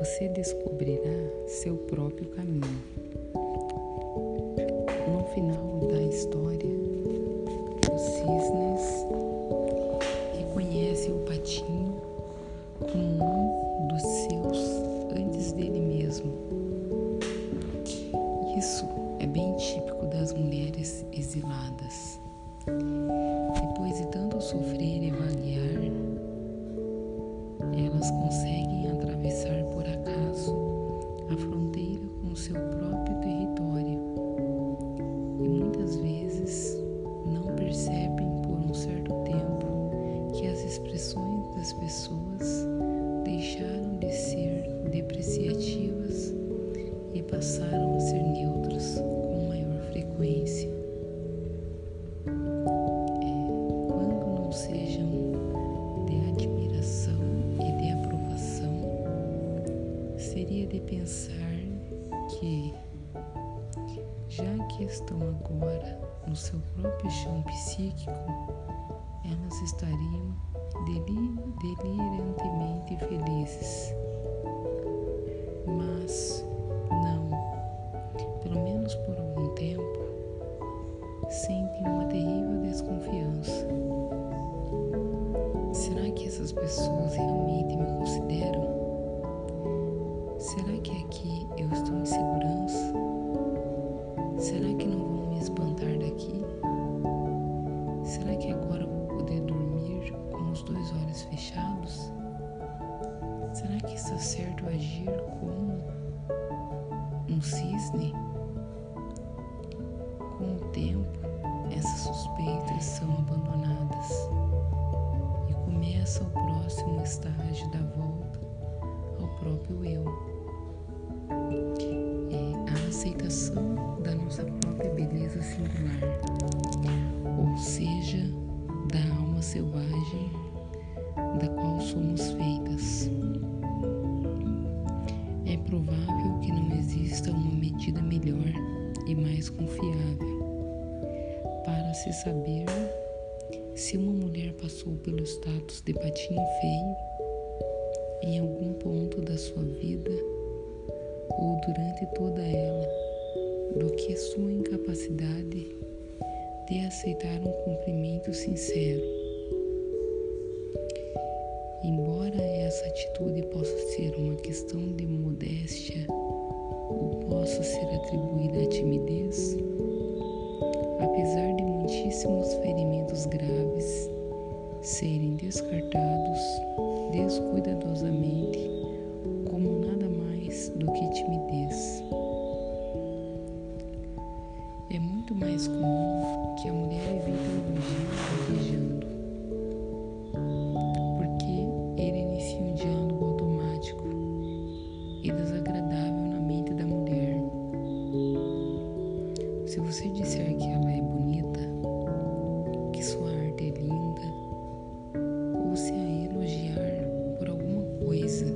Você descobrirá seu próprio caminho. No final da história, os cisnes no seu próprio chão psíquico, elas estariam delirantemente felizes. Mas não, pelo menos por algum tempo, sentem uma terrível certo agir como um cisne? Com o tempo, essas suspeitas são abandonadas e começa o próximo estágio da volta ao próprio eu é a aceitação da nossa própria beleza singular, ou seja, da alma selvagem da qual somos saber se uma mulher passou pelo status de patinho feio em algum ponto da sua vida ou durante toda ela, do que sua incapacidade de aceitar um cumprimento sincero. Embora essa atitude possa ser uma questão de modéstia ou possa ser atribuída à timidez, apesar de muitíssimos ferimentos graves serem descartados descuidadosamente Se você disser que ela é bonita, que sua arte é linda, ou se a elogiar por alguma coisa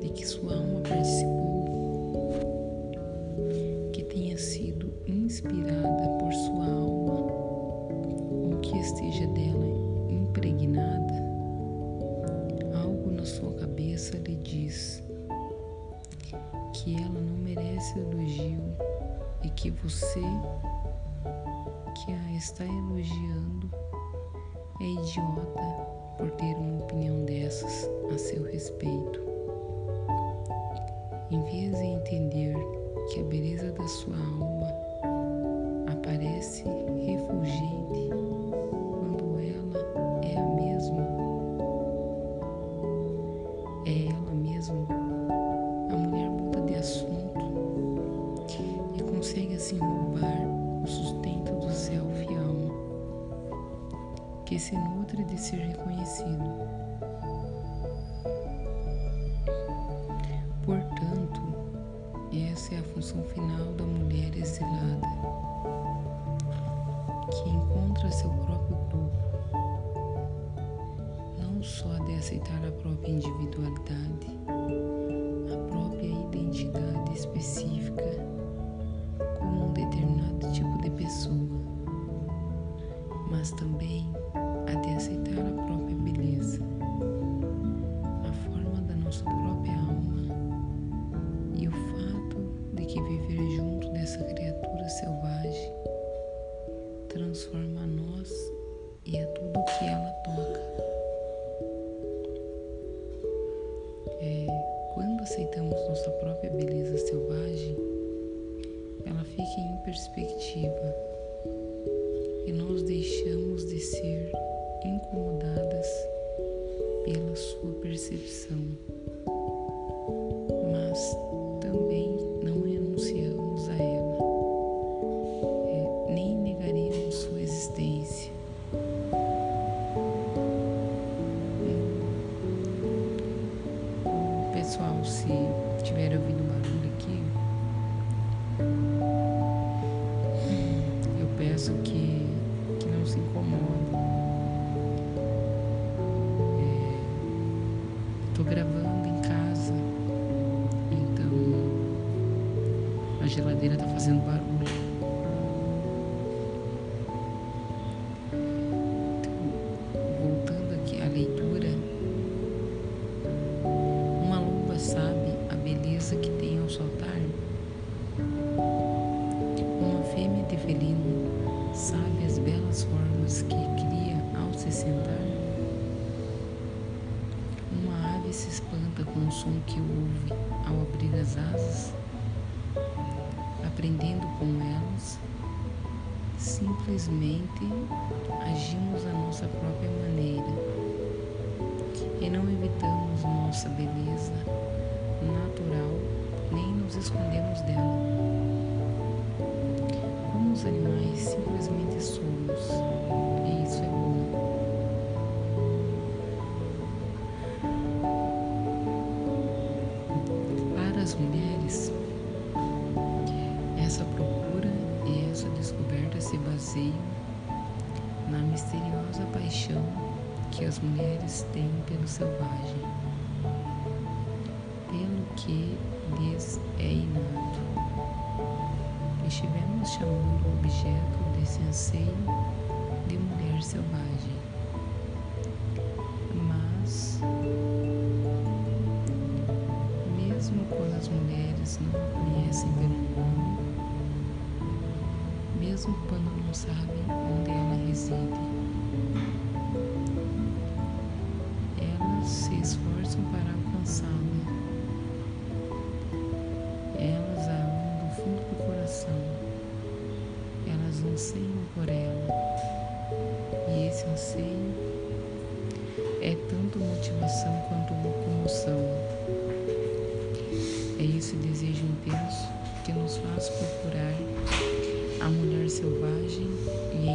de que sua alma participou, que tenha sido inspirada por sua alma, ou que esteja dela impregnada, algo na sua cabeça lhe diz que ela não merece elogio e que você que a está elogiando é idiota por ter uma opinião dessas a seu respeito. Em vez de entender que a beleza da sua alma aparece refulgente se nutre de ser reconhecido. Portanto, essa é a função final da mulher exilada, que encontra seu próprio grupo, não só de aceitar a própria individualidade, a própria identidade específica como um determinado tipo de pessoa, mas também aceitamos nossa própria beleza selvagem, ela fica em perspectiva e nós deixamos de ser incomodadas pela sua percepção, formas que cria ao se sentar. se espanta com o som que ouve ao abrir as asas, aprendendo com elas, simplesmente agimos a nossa própria maneira e não evitamos nossa beleza natural nem nos escondemos dela. Como os animais simplesmente somos. Que as mulheres têm pelo selvagem, pelo que lhes é inato. Estivemos chamando o objeto desse anseio de mulher selvagem. Mas mesmo quando as mulheres não a conhecem pelo nome, mesmo quando não sabem onde ela reside. Se esforçam para alcançá-la. Elas a amam do fundo do coração. Elas anseiam por ela. E esse anseio é tanto motivação quanto locomoção. É esse desejo intenso que nos faz procurar a mulher selvagem e